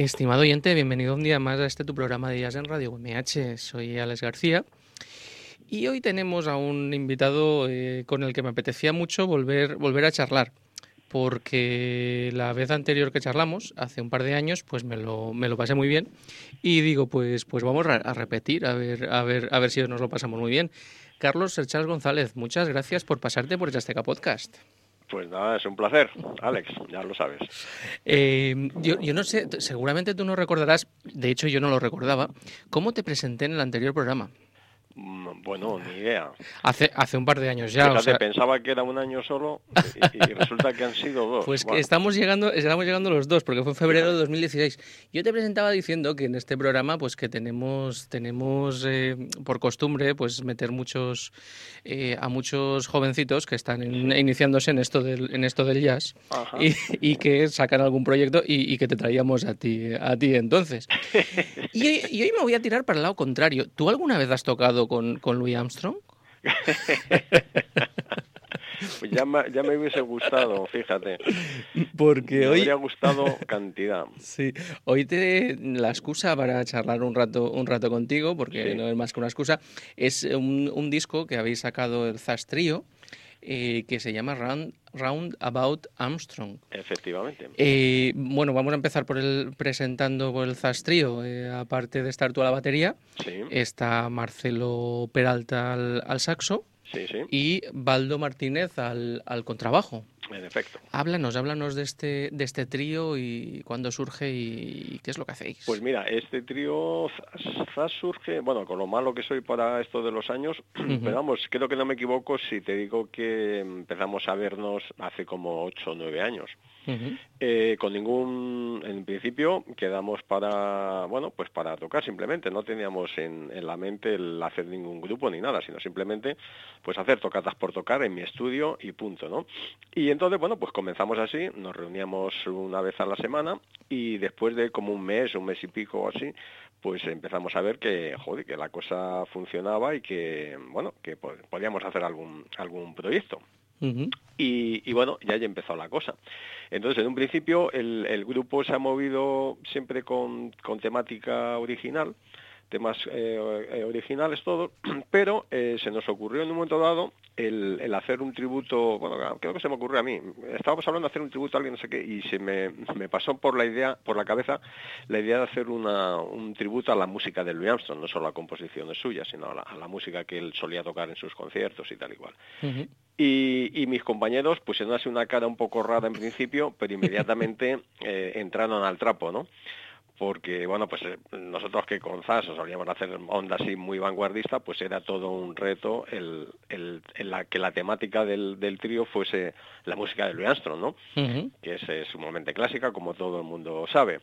Estimado oyente, bienvenido un día más a este tu programa de Jazz en Radio UMH. Soy Alex García y hoy tenemos a un invitado eh, con el que me apetecía mucho volver, volver a charlar porque la vez anterior que charlamos, hace un par de años, pues me lo, me lo pasé muy bien y digo, pues, pues vamos a, repetir, a ver, a, ver, a ver si nos lo pasamos muy bien. Carlos Serchal González, muchas gracias por pasarte por Azteca Podcast. Pues nada, es un placer, Alex, ya lo sabes. Eh, yo, yo no sé, seguramente tú no recordarás, de hecho yo no lo recordaba, ¿cómo te presenté en el anterior programa? Bueno, ni idea. Hace, hace un par de años ya. pensaba que era un año solo y, resulta que han sido dos. Pues estamos llegando, estamos llegando los dos, porque fue en febrero de 2016. Yo te presentaba diciendo que en este programa, pues que tenemos, tenemos eh, por costumbre, pues meter muchos eh, a muchos jovencitos que están iniciándose en esto del, en esto del jazz y, que sacan algún proyecto y, que te traíamos a ti, a ti entonces. y hoy me voy a tirar para el lado contrario. ¿Tú alguna vez has tocado con, con Louis Armstrong? Pues ya me, ya me, hubiese gustado, fíjate. Porque me hoy... habría gustado cantidad. Sí, hoy te la excusa para charlar un rato, un rato contigo, porque no es más que una excusa, es un, un disco que habéis sacado el Zas Trio, eh, que se llama Round, Round About Armstrong. Efectivamente. Eh, bueno, vamos a empezar por el presentando por el Zastrío. Eh, aparte de estar tú a la batería, está Marcelo Peralta al, saxo. Y Baldo Martínez al, al contrabajo. En efecto. Háblanos, háblanos de este, de este trío y cuándo surge y, qué es lo que hacéis. Pues mira, este trío surge, bueno, con lo malo que soy para esto de los años, pero vamos, creo que no me equivoco si te digo que empezamos a vernos hace como 8 o 9 años. Eh, con ningún, en principio quedamos para, bueno, pues para tocar simplemente, no teníamos en, la mente el hacer ningún grupo ni nada, sino simplemente pues hacer tocatas por tocar en mi estudio y punto, ¿no? Y entonces, bueno, pues comenzamos así, nos reuníamos una vez a la semana y después de como un mes, un mes y pico así, pues empezamos a ver que, joder, que la cosa funcionaba y que, bueno, que podíamos hacer algún, algún proyecto. Y, bueno, ya ya empezó la cosa. Entonces, en un principio, el, el grupo se ha movido siempre con, con temática original, temas eh, eh, originales todo, pero eh, se nos ocurrió en un momento dado el, hacer un tributo, bueno, creo que se me ocurrió a mí, estábamos hablando de hacer un tributo a alguien, no sé qué, y se me, pasó por la idea, por la cabeza, la idea de hacer un tributo a la música de Louis Armstrong, no solo a composiciones suyas, sino a la, música que él solía tocar en sus conciertos y tal igual. Y, mis compañeros pusieron así una cara un poco rara en principio, pero inmediatamente entraron al trapo, ¿no? porque bueno pues eh, nosotros que con ZAS solíamos hacer onda así muy vanguardista pues era todo un reto el, el, la, que la temática del, del, trío fuese la música de Louis Armstrong no que es, sumamente clásica como todo el mundo sabe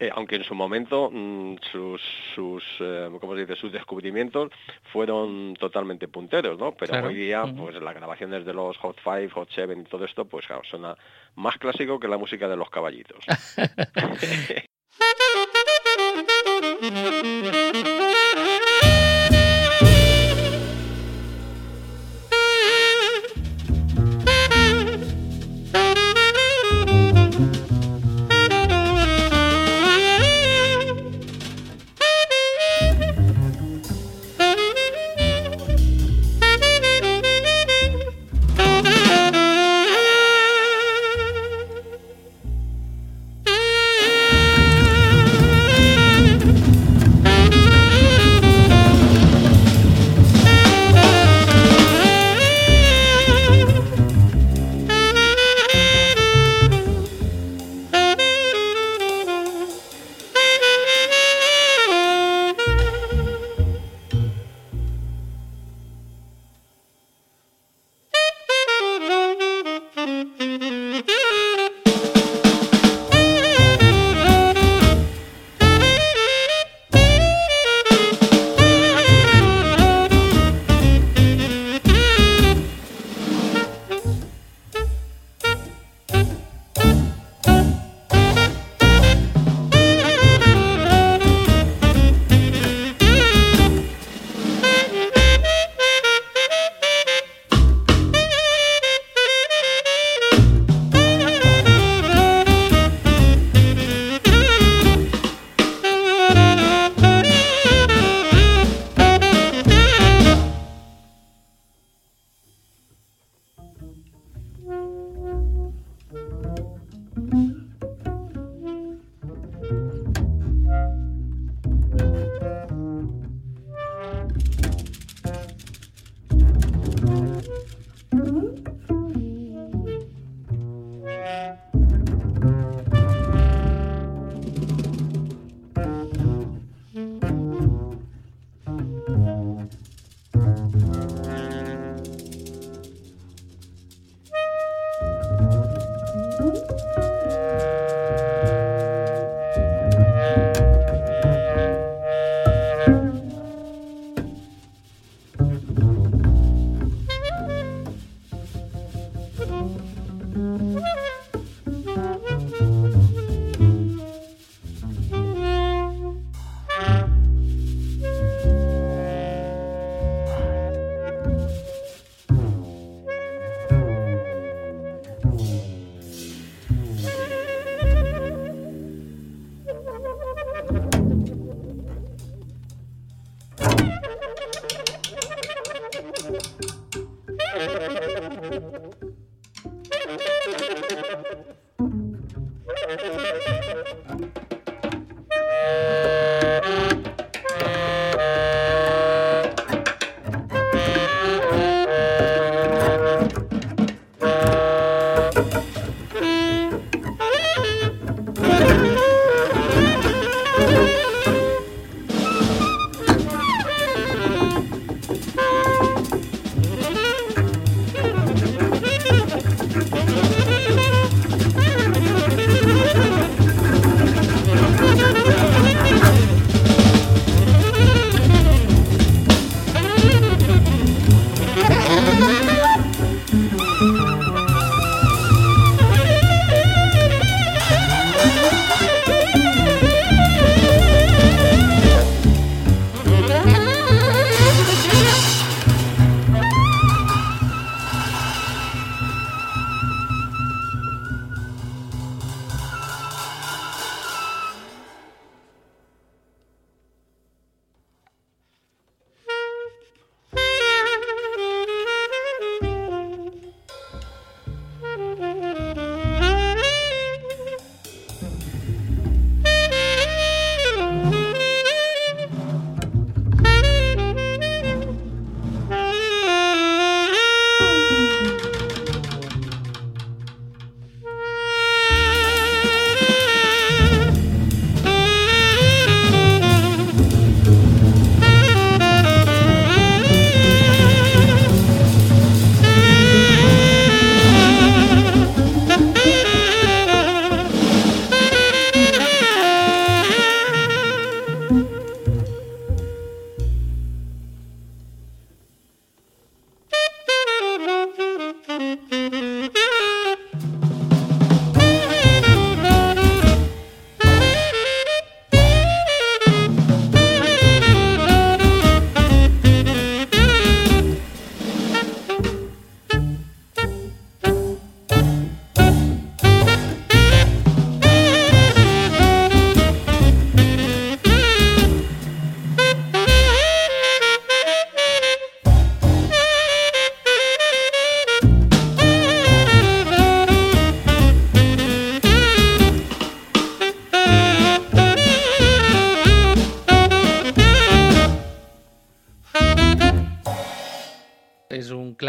eh, aunque en su momento mm, sus, sus eh, ¿cómo se dice? sus descubrimientos fueron totalmente punteros, ¿no? Pero hoy día, pues las grabaciones de los Hot Five, Hot Seven y todo esto, pues claro, suena más clásico que la música de los caballitos.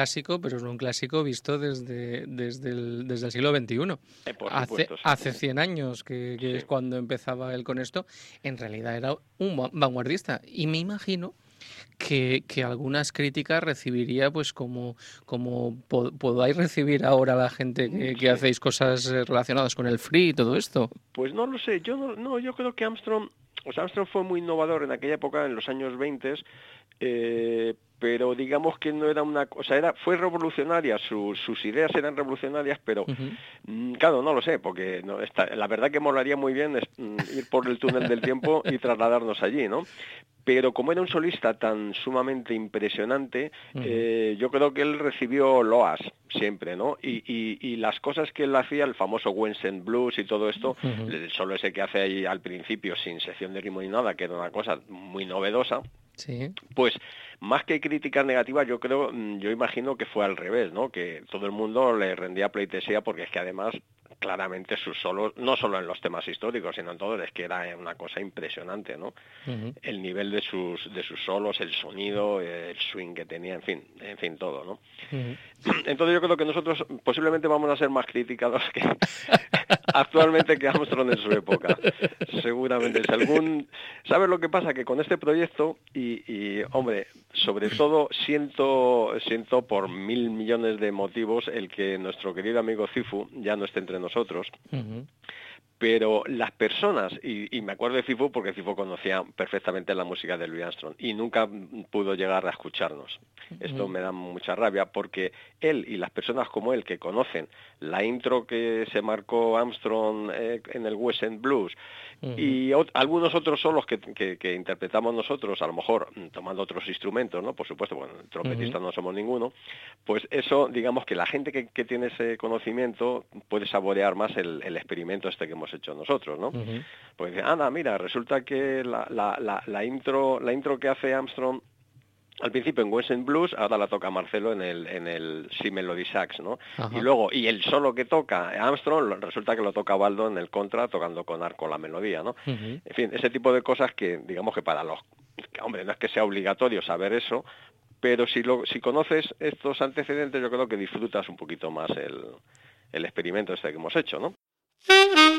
clásico, pero es un clásico visto desde, desde, el, desde el siglo XXI. Eh, por hace, supuesto, sí. hace 100 años, que, que Sí. es cuando empezaba él con esto, en realidad era un va- vanguardista. Y me imagino que, que algunas críticas recibiría, pues como, como po- podáis recibir ahora la gente que, que Sí. hacéis cosas eh, relacionadas con el free y todo esto. Pues no lo sé, yo no, no, yo creo que Armstrong, o sea, Armstrong fue muy innovador en aquella época, en los años 20, eh, pero digamos que no era una cosa, era, fue revolucionaria, su- sus ideas eran revolucionarias, pero mm, claro, no lo sé, porque no, está, la verdad que molaría muy bien es, mm, ir por el túnel del tiempo y trasladarnos allí, ¿no? Pero como era un solista tan sumamente impresionante, eh, yo creo que él recibió loas siempre, ¿no? Y, y- y las cosas que él hacía, el famoso Wensen Blues y todo esto, el solo ese que hace ahí al principio sin sección de ritmo ni nada, que era una cosa muy novedosa, Sí. pues más que críticas negativas, yo creo, mm, yo imagino que fue al revés, ¿no? Que todo el mundo le rendía pleitesía porque es que además claramente sus solos, no solo en los temas históricos, sino en todo, es que era una cosa impresionante, ¿no? El nivel de sus de sus solos, el sonido, el swing que tenía, en fin, en fin, todo, ¿no? Entonces yo creo que nosotros posiblemente vamos a ser más criticados que actualmente que Armstrong en su época. Seguramente. Si algún... ¿Sabes lo que pasa? Que con este proyecto, y, y, hombre, sobre todo siento, siento por mil millones de motivos el que nuestro querido amigo Cifu ya no esté entre nosotros. Pero las personas, y, y me acuerdo de Cifu porque Cifu conocía perfectamente la música de Louis Armstrong y nunca pudo llegar a escucharnos. Esto me da mucha rabia porque él y las personas como él que conocen la intro que se marcó Armstrong eh, en el West End Blues y algunos otros solos que, que- que interpretamos nosotros, a lo mejor mm, tomando otros instrumentos, ¿no? Por supuesto, bueno, trompetistas no somos ninguno, pues eso, digamos que la gente que, que tiene ese conocimiento puede saborear más el, el experimento este que hemos hecho nosotros, ¿no? Pues dice, Ana, mira, resulta que la, la, la, la intro, la intro que hace Armstrong al principio en West End Blues, ahora la toca Marcelo en el, en el Si Melody Sax, ¿no? Ajá. Y luego, y el solo que toca Armstrong, resulta que lo toca Baldo en el contra, tocando con arco la melodía, ¿no? En fin, ese tipo de cosas que, digamos que para los, que, hombre, no es que sea obligatorio saber eso, pero si, lo, si conoces estos antecedentes, yo creo que disfrutas un poquito más el, el experimento este que hemos hecho, ¿no?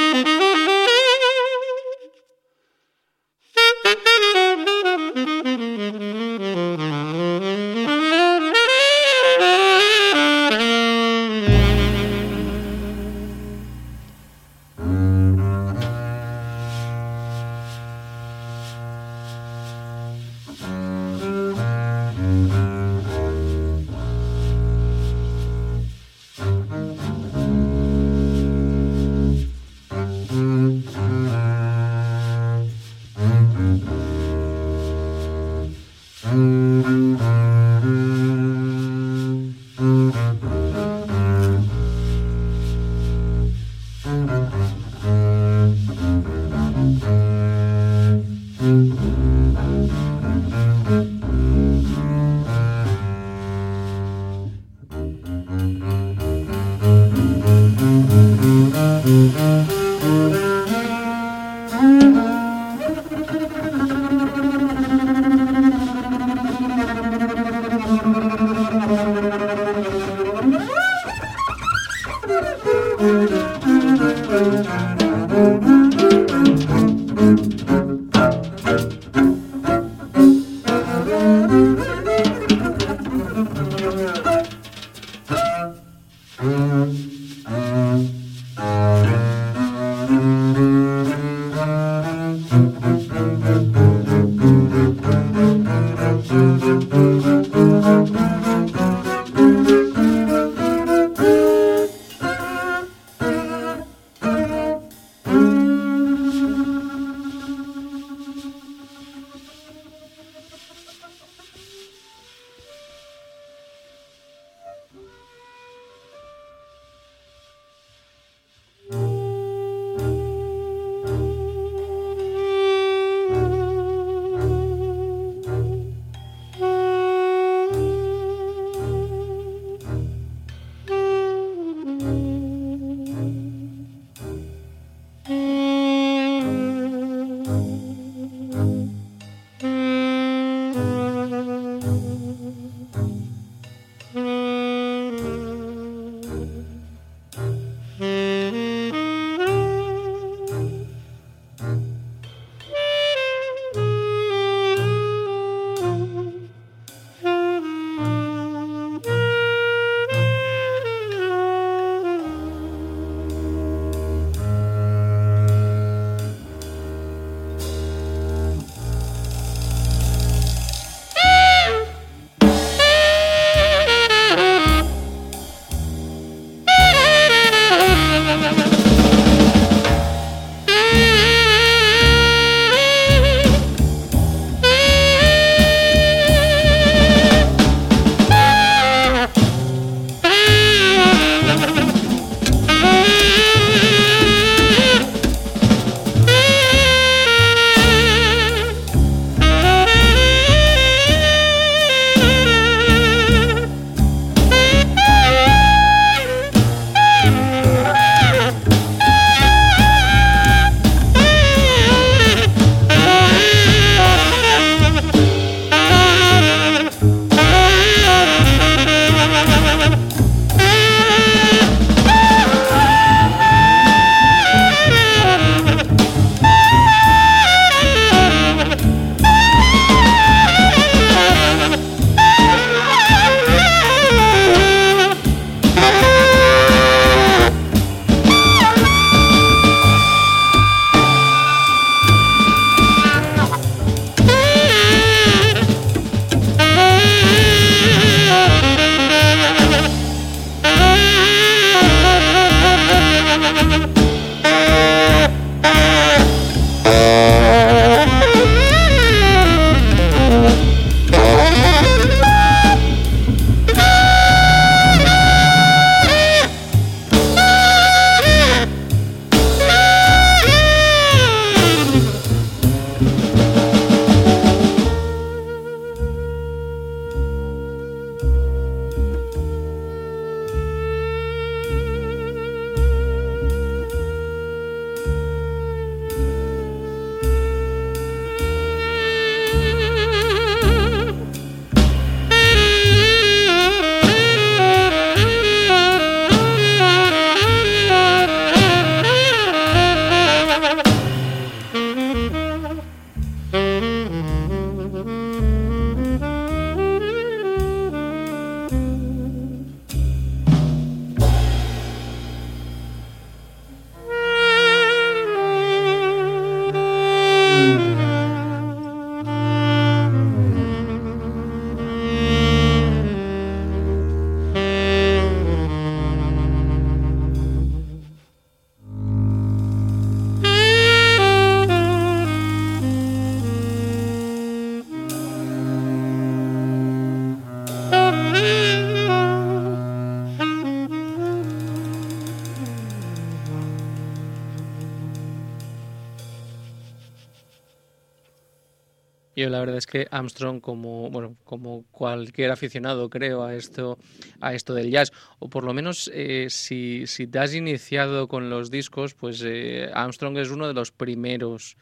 Yo la verdad es que Armstrong, como bueno, como cualquier aficionado, creo a esto, a esto del jazz, o por lo menos eh, si, si te has iniciado con los discos, pues eh, Armstrong es uno de los primeros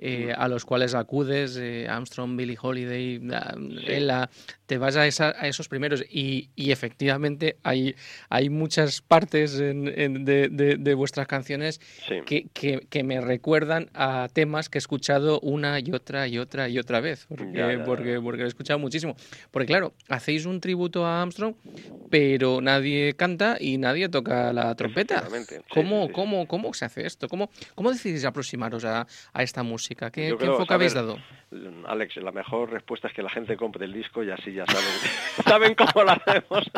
eh, a los cuales acudes, eh, Armstrong, Billy Holiday, Ella, te vas a, a esos primeros y, y, efectivamente hay, hay muchas partes en, de, de, vuestras canciones que, que, que, me recuerdan a temas que he escuchado una y otra y otra y otra vez, porque, porque, porque lo he escuchado muchísimo. Porque claro, hacéis un tributo a Armstrong, pero nadie canta y nadie toca la trompeta. ¿Cómo, cómo, ¿Cómo se hace esto? ¿Cómo, cómo decidís aproximaros a, a esta música? ¿Qué, enfoque habéis dado? Alex, la mejor respuesta es que la gente compre el disco y así ya saben, saben cómo lo hacemos.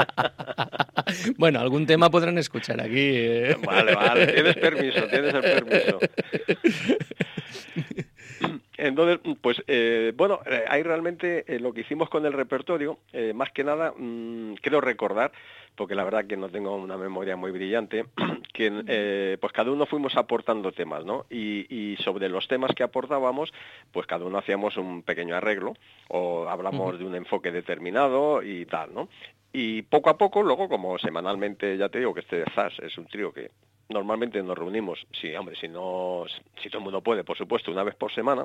bueno, algún tema podrán escuchar aquí. ¿eh? Vale, vale, tienes permiso, tienes el permiso. Entonces, pues eh, bueno, eh, ahí realmente eh, lo que hicimos con el repertorio, más que nada, mm, quiero recordar, porque la verdad que no tengo una memoria muy brillante, que pues cada uno fuimos aportando temas, ¿no? Y, sobre los temas que aportábamos, pues cada uno hacíamos un pequeño arreglo, o hablamos de un enfoque determinado y tal, ¿no? Y poco a poco, luego, como semanalmente, ya te digo que este ZAS es un trío que normalmente nos reunimos, sí, hombre, si no, si todo el mundo puede, por supuesto, una vez por semana,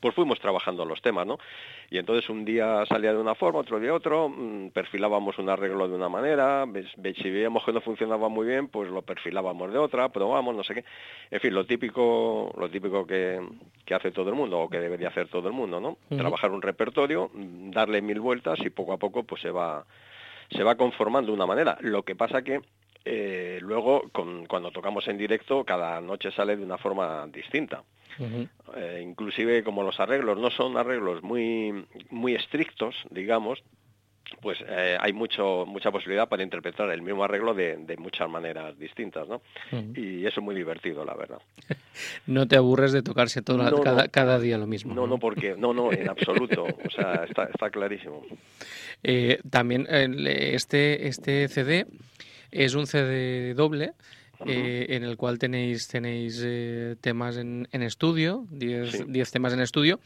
pues fuimos trabajando los temas, ¿no? Y entonces un día salía de una forma, otro de otro, mm, perfilábamos un arreglo de una manera, si veíamos que no funcionaba muy bien, pues lo perfilábamos de otra, probamos, no sé qué. En fin, lo típico, lo típico que, hace todo el mundo, o que debería hacer todo el mundo, ¿no? Trabajar un repertorio, mm, darle mil vueltas y poco a poco pues se va, se va conformando de una manera. Lo que pasa que eh, luego cuando tocamos en directo cada noche sale de una forma distinta. Eh, inclusive como los arreglos no son arreglos muy, muy estrictos, digamos, pues eh, hay mucho mucha posibilidad para interpretar el mismo arreglo de, muchas maneras distintas, ¿no? Y eso es muy divertido, la verdad. no te aburres de tocarse todo cada, día lo mismo. No, no, porque no, no, en absoluto. O sea, está, está clarísimo. Eh, también este este CD es un CD doble eh, en el cual tenéis, tenéis eh, temas en, estudio, 10 temas en estudio,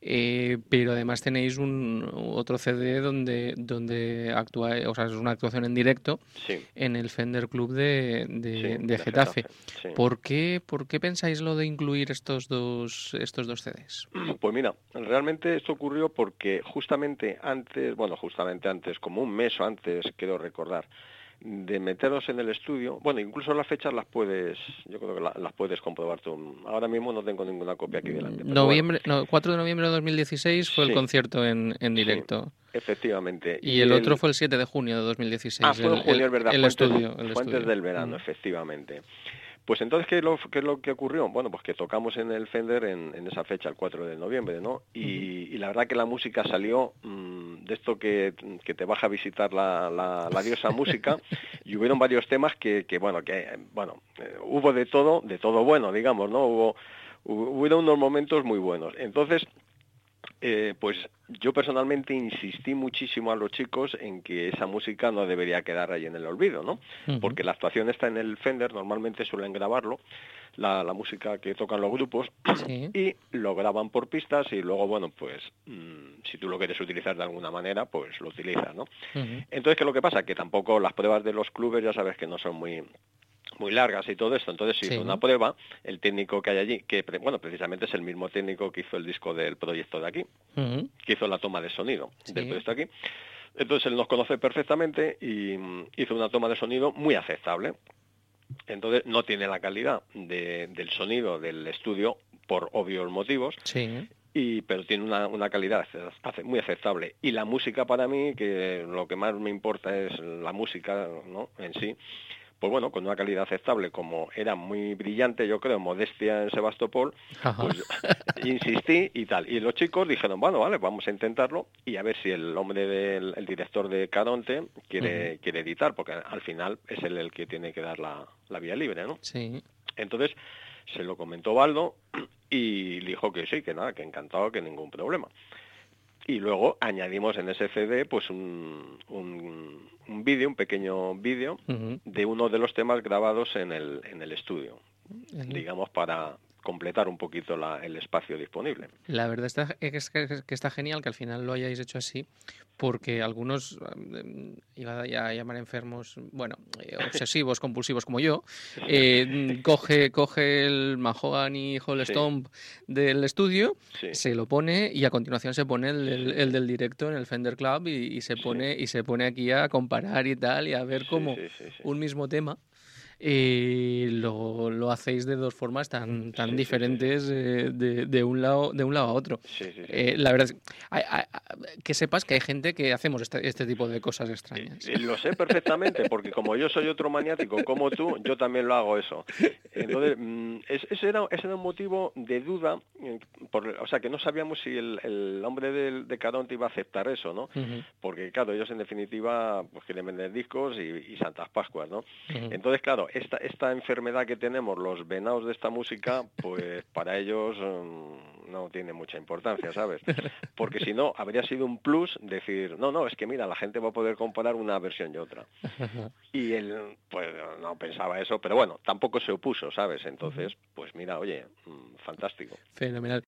eh, pero además tenéis un otro CD donde, donde actúa, o sea, es una actuación en directo en el Fender Club de, de, Getafe. ¿Por, qué, ¿Por qué pensáis lo de incluir estos dos, estos dos CDs? Pues mira, realmente esto ocurrió porque justamente antes, bueno, justamente antes, como un mes o antes, quiero recordar, de meternos en el estudio, bueno, incluso las fechas las puedes, yo creo que las puedes comprobar tú. Ahora mismo no tengo ninguna copia aquí delante. Noviembre, no, 4 de noviembre de 2016 fue el concierto en, en directo. efectivamente. Y, el, otro fue el 7 de junio de 2016. Ah, fue en junio, es verdad. El estudio, el antes del verano, mm. efectivamente. Pues entonces, ¿qué es, lo, ¿qué es lo que ocurrió? Bueno, pues que tocamos en el Fender en, esa fecha, el 4 de noviembre, ¿no? Y, la verdad que la música salió mm, de esto que, te baja a visitar la, la, diosa música y hubieron varios temas que, que bueno, que, bueno, eh, hubo de todo, de todo bueno, digamos, ¿no? Hubo, hubo unos momentos muy buenos. Entonces, eh, pues yo personalmente insistí muchísimo a los chicos en que esa música no debería quedar ahí en el olvido, ¿no? Porque la actuación está en el Fender, normalmente suelen grabarlo, la, música que tocan los grupos, y lo graban por pistas y luego, bueno, pues mm, si tú lo quieres utilizar de alguna manera, pues lo utilizas, ¿no? Entonces, ¿qué es lo que pasa? Que tampoco las pruebas de los clubes ya sabes que no son muy muy largas y todo esto. Entonces se hizo una prueba, el técnico que hay allí, que bueno, precisamente es el mismo técnico que hizo el disco del proyecto de aquí, que hizo la toma de sonido del proyecto aquí. Entonces él nos conoce perfectamente y hizo una toma de sonido muy aceptable. Entonces no tiene la calidad del sonido del estudio por obvios motivos. Y, pero tiene una, una calidad muy aceptable. Y la música para mí, que lo que más me importa es la música ¿no? en sí, pues bueno, con una calidad aceptable, como era muy brillante, yo creo, modestia en Sebastopol, pues insistí y tal. Y los chicos dijeron, bueno, vale, vamos a intentarlo y a ver si el hombre del el director de Caronte quiere, quiere editar, porque al final es él el que tiene que dar la, la vía libre, ¿no? Sí. Entonces, se lo comentó Baldo y dijo que sí, que nada, que encantado, que ningún problema y luego añadimos en CD pues un, un, vídeo, un pequeño vídeo de uno de los temas grabados en el, en el estudio, digamos para, completar un poquito el espacio disponible. La verdad está, es que, está genial que al final lo hayáis hecho así, porque algunos, eh, iba a llamar enfermos, bueno, eh, obsesivos, compulsivos como yo, eh, coge, coge el Mahogany Hall Stomp del estudio, se lo pone y a continuación se pone el, del directo en el Fender Club y, se pone y se pone aquí a comparar y tal y a ver cómo un mismo tema y lo, lo, hacéis de dos formas tan, tan diferentes eh, de, de, un lado, de un lado a otro. Eh, la verdad es que sepas que hay gente que hacemos este, este tipo de cosas extrañas. lo sé perfectamente, porque como yo soy otro maniático como tú, yo también lo hago eso. Entonces, mm, ese, era, ese era un motivo de duda, eh, por, o sea, que no sabíamos si el, el hombre de, de Caronte iba a aceptar eso, ¿no? Porque, claro, ellos en definitiva pues, quieren vender discos y, Santas Pascuas, ¿no? Entonces, claro, esta, esta enfermedad que tenemos los venados de esta música, pues para ellos mm, no tiene mucha importancia, ¿sabes? Porque si no, habría sido un plus decir, no, no, es que mira, la gente va a poder comparar una versión y otra. Y él, pues no pensaba eso, pero bueno, tampoco se opuso, ¿sabes? Entonces, pues mira, oye, mm, fantástico. Fenomenal.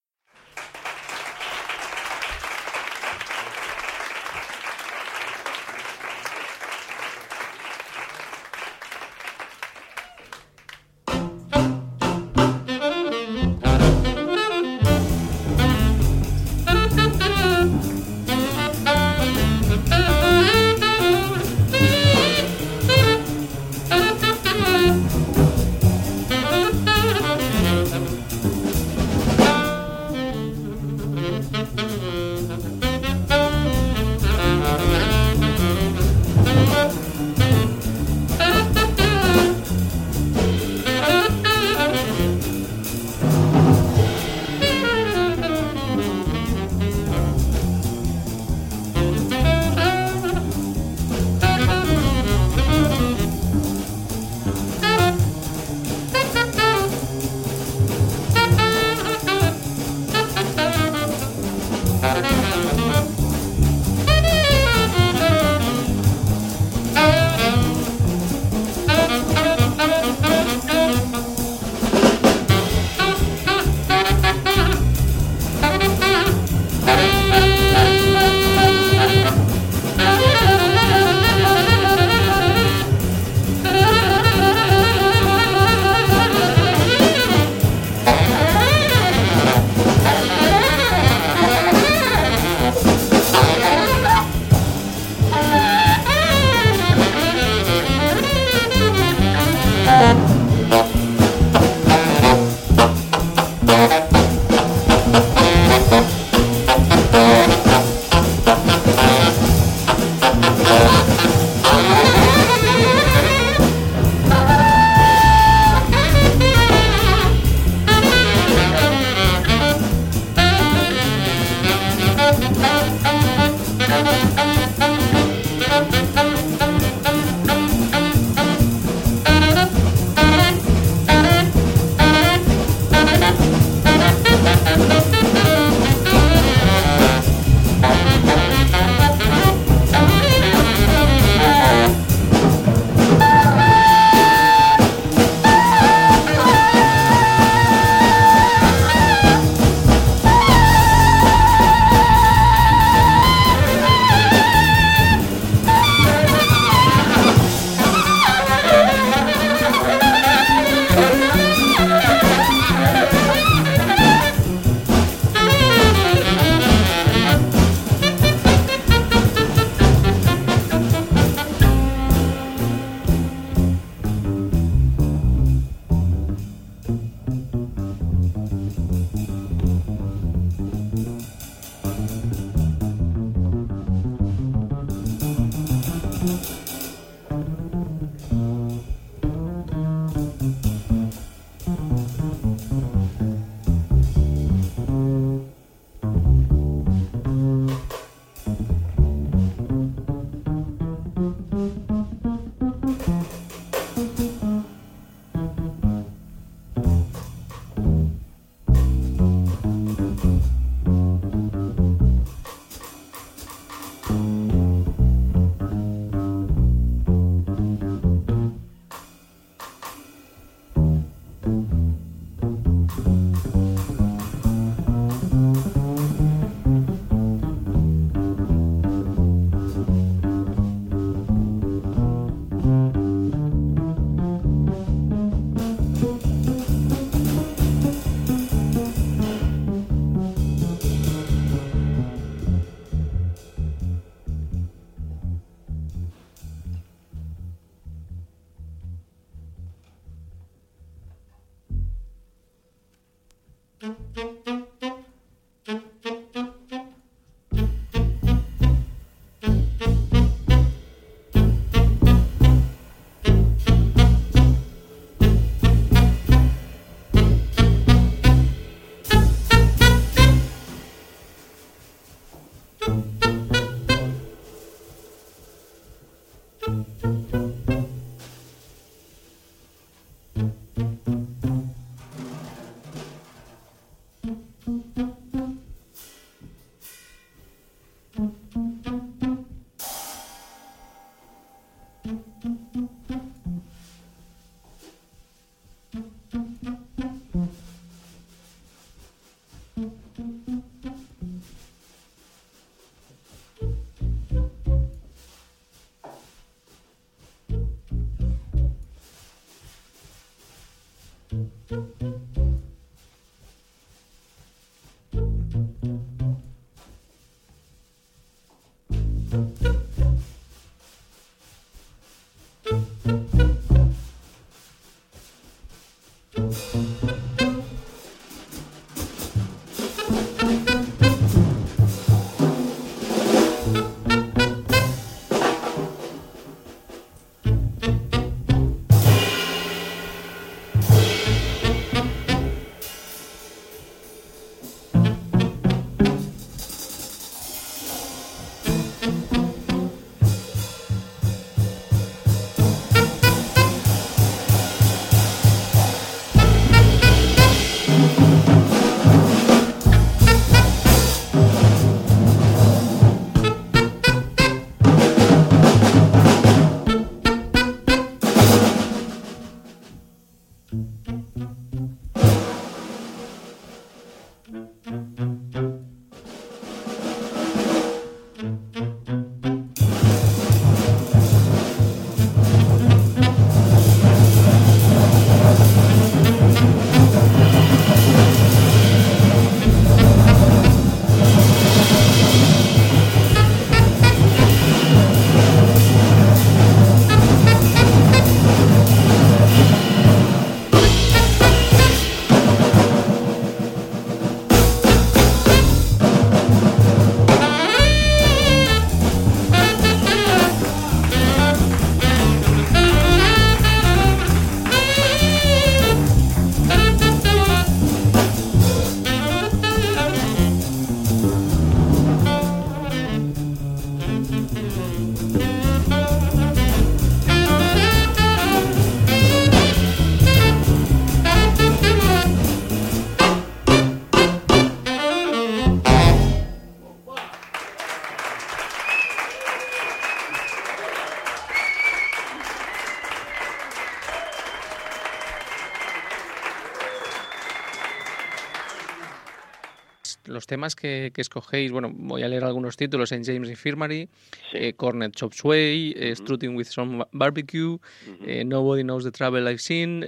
Temas que, escogéis, bueno, voy a leer algunos títulos. En James Infirmary, eh, Cornet Chop Sway, eh, Strutting with Some Barbecue, eh, Nobody Knows the Travel I've Seen,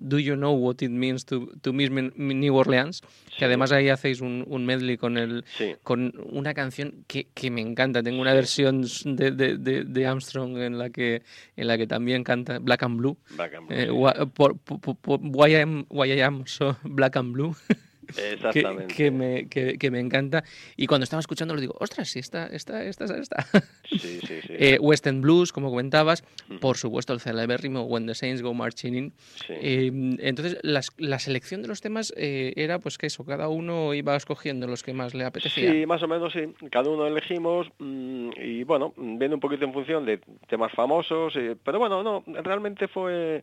Do You Know What It Means to, to Miss New Orleans, que además ahí hacéis un, medley con, el, con una canción que, que, me encanta. Tengo una versión de, de, de, Armstrong en la, que, en la que también canta Black and Blue. Black and Blue why, am, why I am so black and blue. Exactamente. Que, me, que, me, encanta. Y cuando estaba escuchando, lo digo, ostras, sí, esta, esta, esta, esta. Sí, sí, sí. Eh, Western Blues, como comentabas, por supuesto, el celebérrimo When the Saints Go Marching In. Eh, entonces, la selección de los temas eh, era pues que eso, cada uno iba escogiendo los que más le apetecía. Sí, más o menos sí. Cada uno elegimos mm, y bueno, viendo un poquito en función de temas famosos, pero bueno, no, realmente fue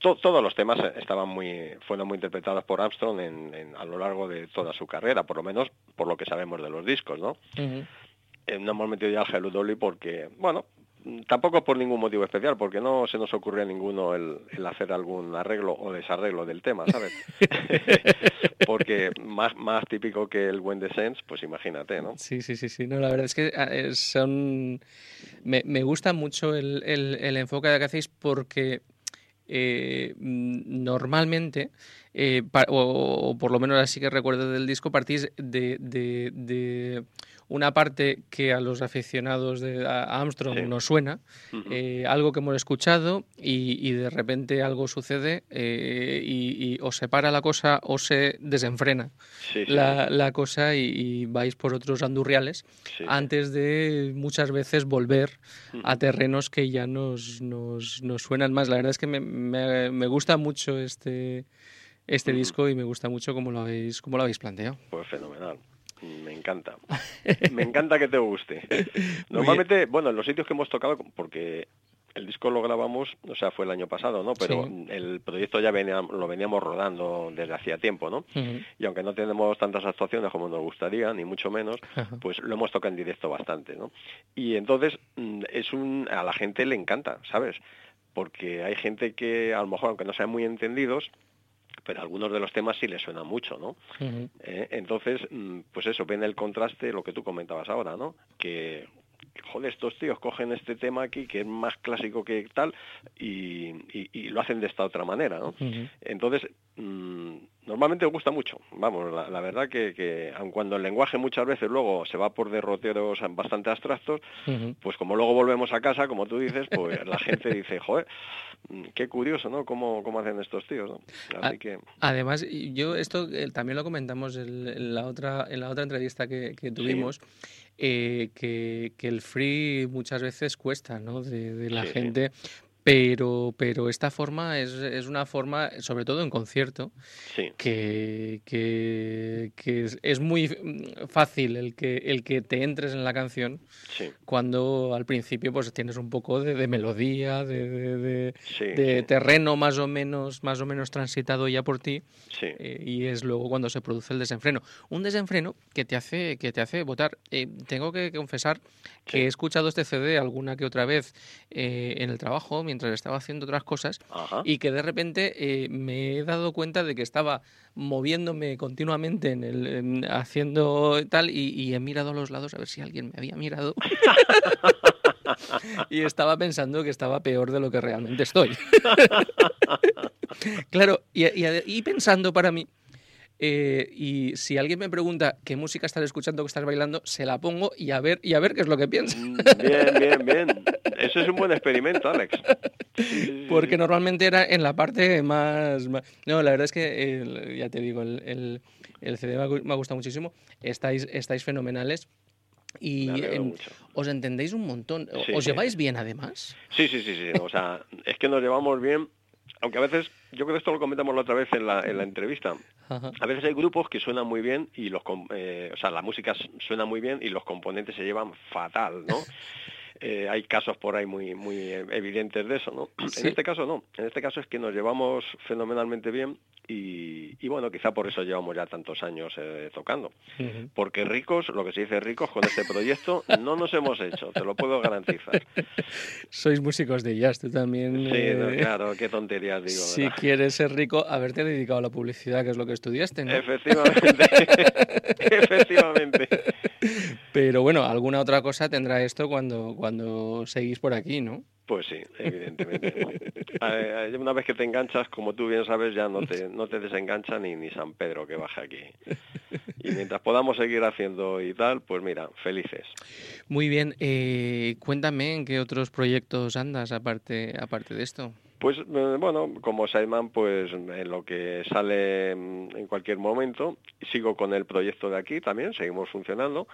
todos los temas estaban muy, fueron muy interpretados por Armstrong en, a lo largo de toda su carrera, por lo menos por lo que sabemos de los discos, ¿no? Uh no hemos metido ya al Hello Dolly porque, bueno, tampoco por ningún motivo especial, porque no se nos ocurre a ninguno el, hacer algún arreglo o desarreglo del tema, ¿sabes? porque más, más típico que el When the Sense, pues imagínate, ¿no? Sí, sí, sí, sí. No, la verdad es que ah, son... Me, me gusta mucho el, el, el enfoque que hacéis porque eh, mm, normalmente, eh, o, por lo menos así que recuerdo del disco, partís de, de, una parte que a los aficionados de Armstrong nos suena, eh, algo que hemos escuchado y, de repente algo sucede y, o se para la cosa o se desenfrena la, cosa y, vais por otros andurriales antes de muchas veces volver a terrenos que ya nos, nos, nos, suenan más. La verdad es que me, me, me gusta mucho este, este disco y me gusta mucho cómo lo habéis, cómo lo habéis planteado. Pues fenomenal. Me encanta. Me encanta que te guste. Normalmente, bueno, en los sitios que hemos tocado, porque el disco lo grabamos, o sea, fue el año pasado, ¿no? Pero el proyecto ya venía, lo veníamos rodando desde hacía tiempo, ¿no? Y aunque no tenemos tantas actuaciones como nos gustaría, ni mucho menos, pues lo hemos tocado en directo bastante, ¿no? Y entonces mm, es un a la gente le encanta, ¿sabes? porque hay gente que a lo mejor, aunque no sean muy entendidos, pero algunos de los temas sí les suenan mucho, ¿no? Eh, entonces, mm, pues eso, ven el contraste, lo que tú comentabas ahora, ¿no? Que, joder, estos tíos cogen este tema aquí que es más clásico que tal y, lo hacen de esta otra manera, ¿no? Entonces, mm, normalmente gusta mucho. Vamos, la, verdad que, que, aun cuando el lenguaje muchas veces luego se va por derroteros bastante abstractos, pues como luego volvemos a casa, como tú dices, pues la gente dice, joder, mm, qué curioso, ¿no? Cómo, cómo hacen estos tíos, ¿no? Así que... Además, yo esto eh, también lo comentamos en, la otra en la otra entrevista que, tuvimos. Eh, que, el free muchas veces cuesta, ¿no? De, la gente, pero, pero esta forma es, es, una forma, sobre todo en concierto, que, que, es, muy fácil el que, el que te entres en la canción cuando al principio pues tienes un poco de, melodía, de, de, terreno más o menos, más o menos transitado ya por ti, eh, y es luego cuando se produce el desenfreno. Un desenfreno que te hace, que te hace votar. Eh, tengo que confesar que he escuchado este CD alguna que otra vez eh, en el trabajo mientras estaba haciendo otras cosas y que de repente eh, me he dado cuenta de que estaba moviéndome continuamente en el haciendo tal y, he mirado a los lados a ver si alguien me había mirado y estaba pensando que estaba peor de lo que realmente estoy. claro, y pensando para mí eh, y si alguien me pregunta qué música estás escuchando, que estás bailando, se la pongo y a ver, y a ver qué es lo que piensa. Mm, bien, bien, bien. Eso es un buen experimento, Alex. Porque normalmente era en la parte más... No, la verdad es que, ya te digo, el, el, CD me ha gustado muchísimo. Estáis, estáis fenomenales. Y os entendéis un montón. ¿Os lleváis bien además? Sí, sí, sí, sí. O sea, es que nos llevamos bien aunque a veces, yo creo que esto lo comentamos la otra vez en la, en la entrevista, a veces hay grupos que suenan muy bien y los, eh, o sea, la música suena muy bien y los componentes se llevan fatal, ¿no? Eh, hay casos por ahí muy muy evidentes de eso, ¿no? En este caso no, en este caso es que nos llevamos fenomenalmente bien y, bueno, quizá por eso llevamos ya tantos años eh, tocando. Porque ricos, lo que se dice ricos con este proyecto, no nos hemos hecho, te lo puedo garantizar. Sois músicos de jazz, tú también. Sí, eh, claro, qué tonterías digo. Si quieres ser rico, haberte dedicado a la publicidad, que es lo que estudiaste, ¿no? Efectivamente, efectivamente. Pero bueno, alguna otra cosa tendrá esto cuando, cuando seguís por aquí, ¿no? Pues sí, evidentemente. Una vez que te enganchas, como tú bien sabes, ya no te, no te desengancha ni, ni San Pedro que baja aquí. Y mientras podamos seguir haciendo y tal, pues mira, felices. Muy bien. Eh, cuéntame en qué otros proyectos andas aparte, aparte de esto. Pues eh, bueno, como Sideman, pues en lo que sale mm, en cualquier momento, sigo con el proyecto de aquí también, seguimos funcionando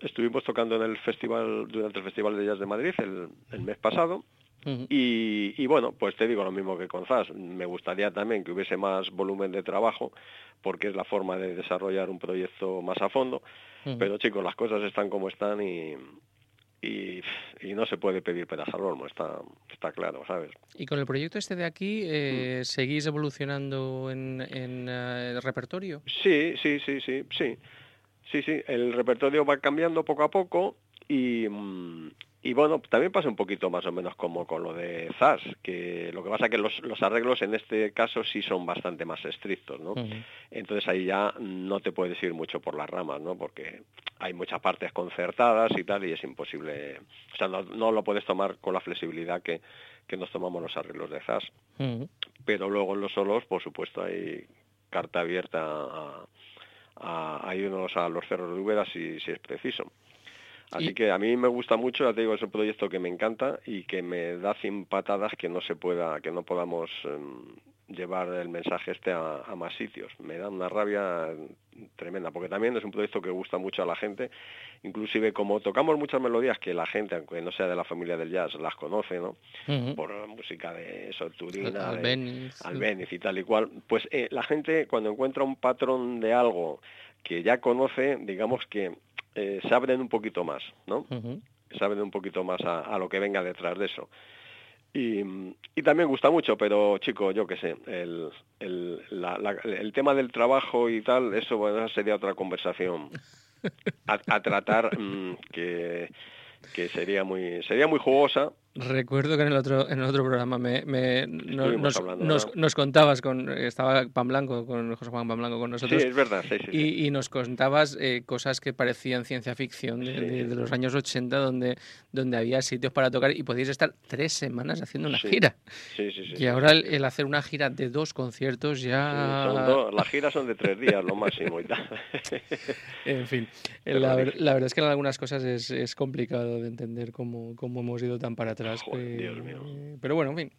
estuvimos tocando en el festival, durante el Festival de Jazz de Madrid el, mes pasado. y, bueno, pues te digo lo mismo que con Zas. Me gustaría también que hubiese más volumen de trabajo, porque es la forma de desarrollar un proyecto más a fondo. Pero chicos, las cosas están como están y, y, no se puede pedir peras al olmo, está, está claro, ¿sabes? ¿Y con el proyecto este de aquí eh, mm. seguís evolucionando en, en eh, el repertorio? Sí, sí, sí, sí, sí. Sí, sí, el repertorio va cambiando poco a poco y, mm, y bueno, también pasa un poquito más o menos como con lo de Zas, que lo que pasa es que los, los arreglos en este caso sí son bastante más estrictos, ¿no? Entonces ahí ya no te puedes ir mucho por las ramas, ¿no? Porque hay muchas partes concertadas y tal y es imposible, o sea, no, lo puedes tomar con la flexibilidad que, que nos tomamos los arreglos de Zas. Pero luego en los solos, por supuesto, hay carta abierta a a, irnos a los cerros de Úbeda si, si es preciso. Así que a mí me gusta mucho, ya te digo, es un proyecto que me encanta y que me da cien patadas que no se pueda, que no podamos em, llevar el mensaje este a, más sitios. Me da una rabia tremenda, porque también es un proyecto que gusta mucho a la gente, inclusive como tocamos muchas melodías que la gente, aunque no sea de la familia del jazz, las conoce, ¿no? Por música de Solturina, Albeniz y tal y cual, pues eh, la gente cuando encuentra un patrón de algo que ya conoce, digamos que eh, se abren un poquito más, ¿no? Se abren un poquito más a lo que venga detrás de eso. Y, y, también gusta mucho, pero chico, yo qué sé, el, el, el, tema del trabajo y tal, eso bueno, sería otra conversación. A, tratar mm, que, que, sería muy sería muy jugosa Recuerdo que en el otro, en el otro programa me, me nos, contabas con estaba Pan Blanco, con José Juan Pan Blanco con nosotros. Sí, es verdad, y, nos contabas eh, cosas que parecían ciencia ficción de, los años 80, donde, donde había sitios para tocar y podíais estar tres semanas haciendo una gira. Sí, sí, Y ahora el, hacer una gira de dos conciertos ya. las giras son de tres días, lo máximo y tal. en fin, la, verdad es que en algunas cosas es, es complicado de entender cómo, cómo hemos ido tan para atrás pero bueno, en fin.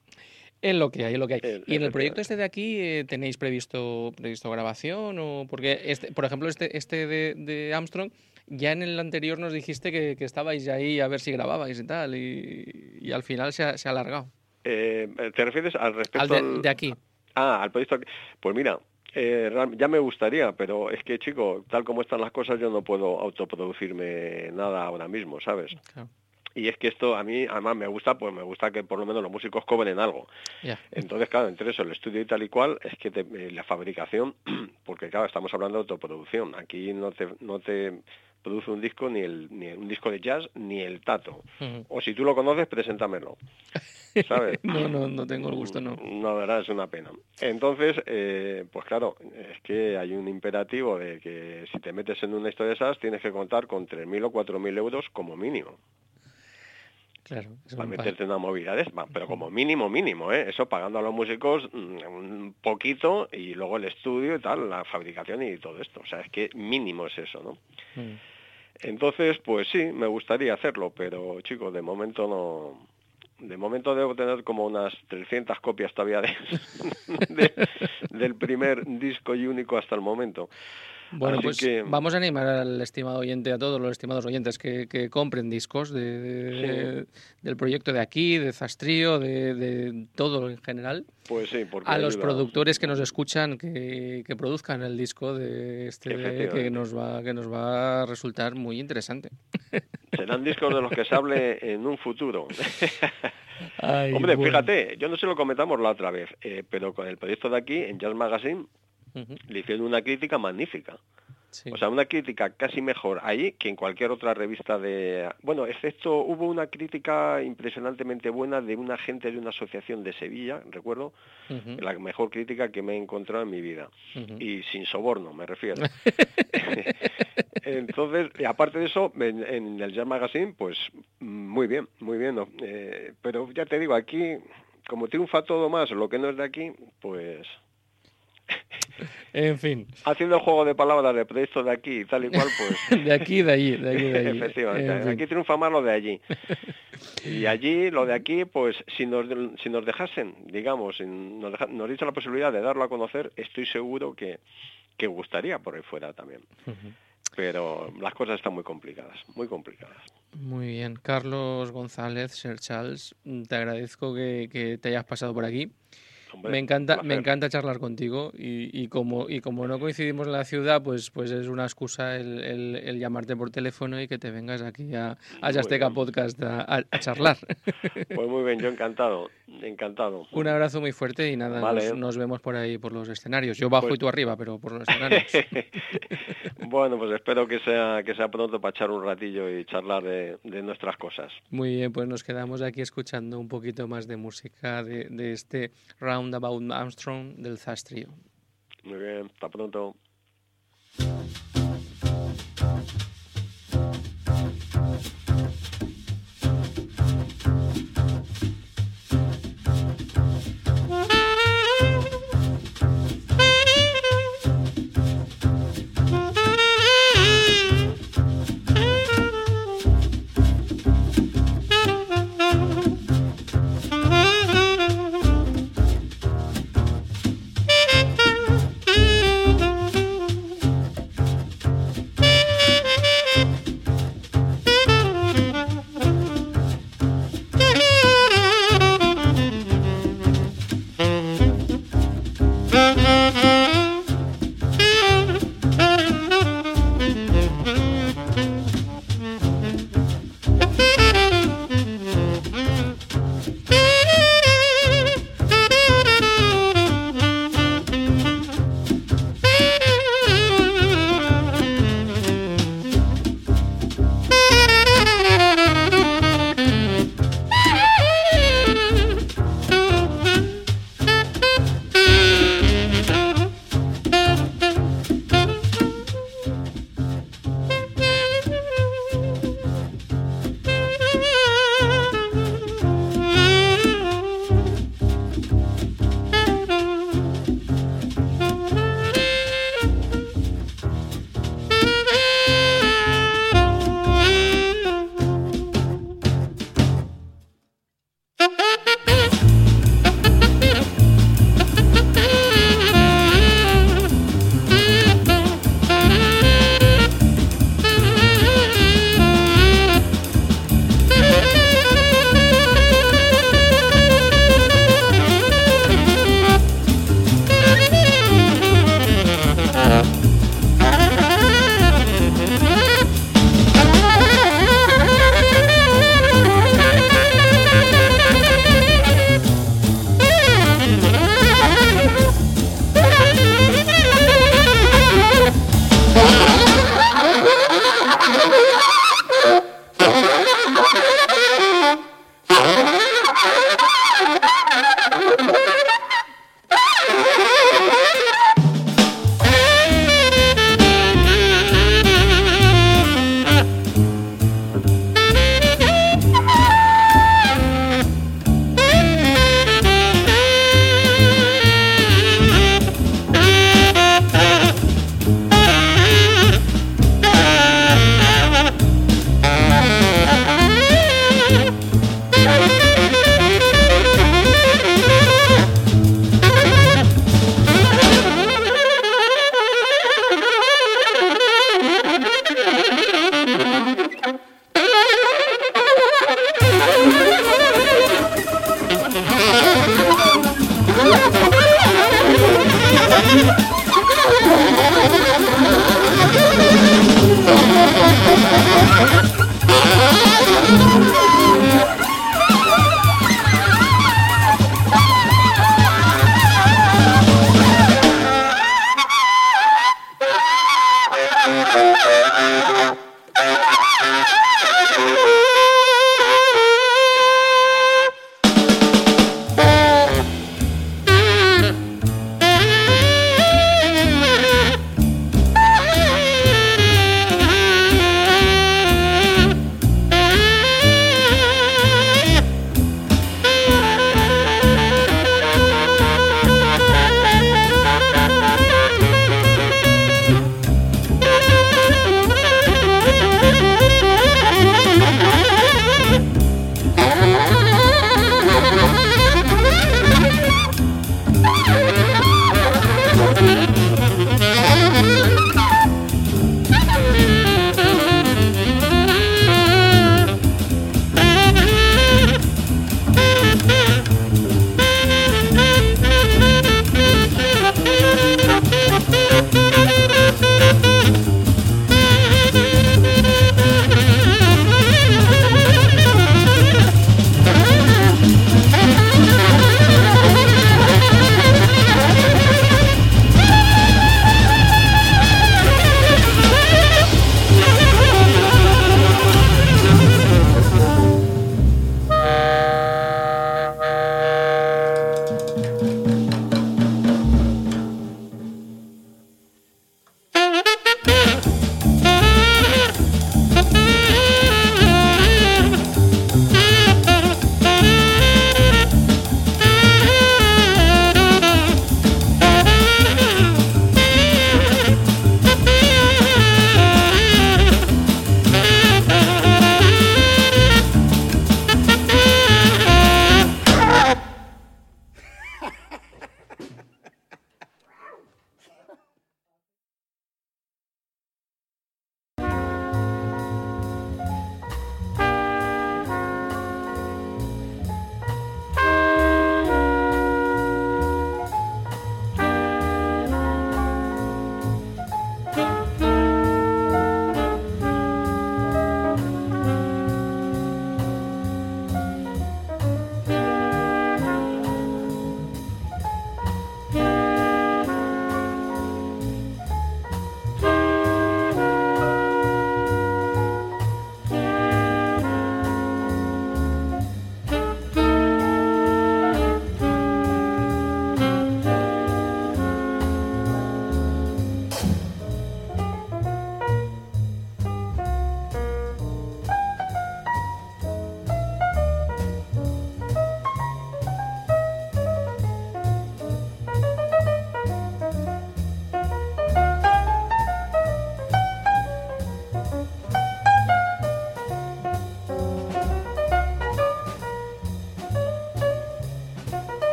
Es lo que hay, es lo que hay. ¿Y en el proyecto este de aquí eh, tenéis previsto, previsto grabación? o Porque, este, por ejemplo, este, este de, Armstrong, ya en el anterior nos dijiste que, estabais ahí a ver si grababais y tal, y, al final se ha, alargado. Eh, ¿Te refieres al respecto al de, aquí? Ah, al proyecto. Pues mira, eh, ya me gustaría, pero es que, chico, tal como están las cosas, yo no puedo autoproducirme nada ahora mismo, ¿sabes? Claro. Y es que esto a mí además me gusta, pues me gusta que por lo menos los músicos cobren algo. Entonces, claro, entre eso, el estudio y tal y cual, es que eh, la fabricación, porque claro, estamos hablando de autoproducción. Aquí no te, no te produce un disco ni, el, ni un disco de jazz ni el tato. O si tú lo conoces, preséntamelo. ¿Sabes? no, no, no tengo el gusto, no. No, verdad, es una pena. Entonces, eh, pues claro, es que hay un imperativo de que si te metes en una historia de esas, tienes que contar con 3.000 o 4.000 euros como mínimo. Claro, para meterte en una movida de pero como mínimo, mínimo, ¿eh? Eso pagando a los músicos mm, un poquito y luego el estudio y tal, la fabricación y todo esto. O sea, es que mínimo es eso, ¿no? Mm. Entonces, pues sí, me gustaría hacerlo, pero chicos, de momento no... De momento debo tener como unas 300 copias todavía de, del primer disco y único hasta el momento. Bueno, pues vamos a animar al estimado oyente, a todos los estimados oyentes que, compren discos de, del proyecto de aquí, de Zastrío, de, todo en general. Pues sí, porque a los productores que nos escuchan que, produzcan el disco de este que nos va que nos va a resultar muy interesante. Serán discos de los que se hable en un futuro. Hombre, fíjate, yo no se lo comentamos la otra vez, eh, pero con el proyecto de aquí, en Jazz Magazine, le hicieron una crítica magnífica. O sea, una crítica casi mejor ahí que en cualquier otra revista de... Bueno, excepto hubo una crítica impresionantemente buena de un agente de una asociación de Sevilla, recuerdo, la mejor crítica que me he encontrado en mi vida. Y sin soborno, me refiero. Entonces, y aparte de eso, en, el Jazz Magazine, pues muy bien, muy bien. Eh, pero ya te digo, aquí, como triunfa todo más lo que no es de aquí, pues en fin. Haciendo juego de palabras de proyecto de aquí tal y cual, pues... de aquí, de allí, de allí, de allí. Efectivamente, aquí triunfa más lo de allí. Y allí, lo de aquí, pues si nos, si nos dejasen, digamos, nos, deja, nos la posibilidad de darlo a conocer, estoy seguro que, que gustaría por ahí fuera también. Pero las cosas están muy complicadas, muy complicadas. Muy bien. Carlos González, Sir Charles, te agradezco que, que te hayas pasado por aquí me encanta, me encanta charlar contigo y, como y como no coincidimos en la ciudad, pues pues es una excusa el, llamarte por teléfono y que te vengas aquí a, a Podcast a, charlar. Pues muy bien, yo encantado, encantado. Un abrazo muy fuerte y nada, nos, vemos por ahí por los escenarios. Yo bajo y pues tú arriba, pero por los escenarios. bueno, pues espero que sea que sea pronto para echar un ratillo y charlar de, nuestras cosas. Muy bien, pues nos quedamos aquí escuchando un poquito más de música de, de este round Roundabout Armstrong del Zastrio. Muy bien, hasta pronto.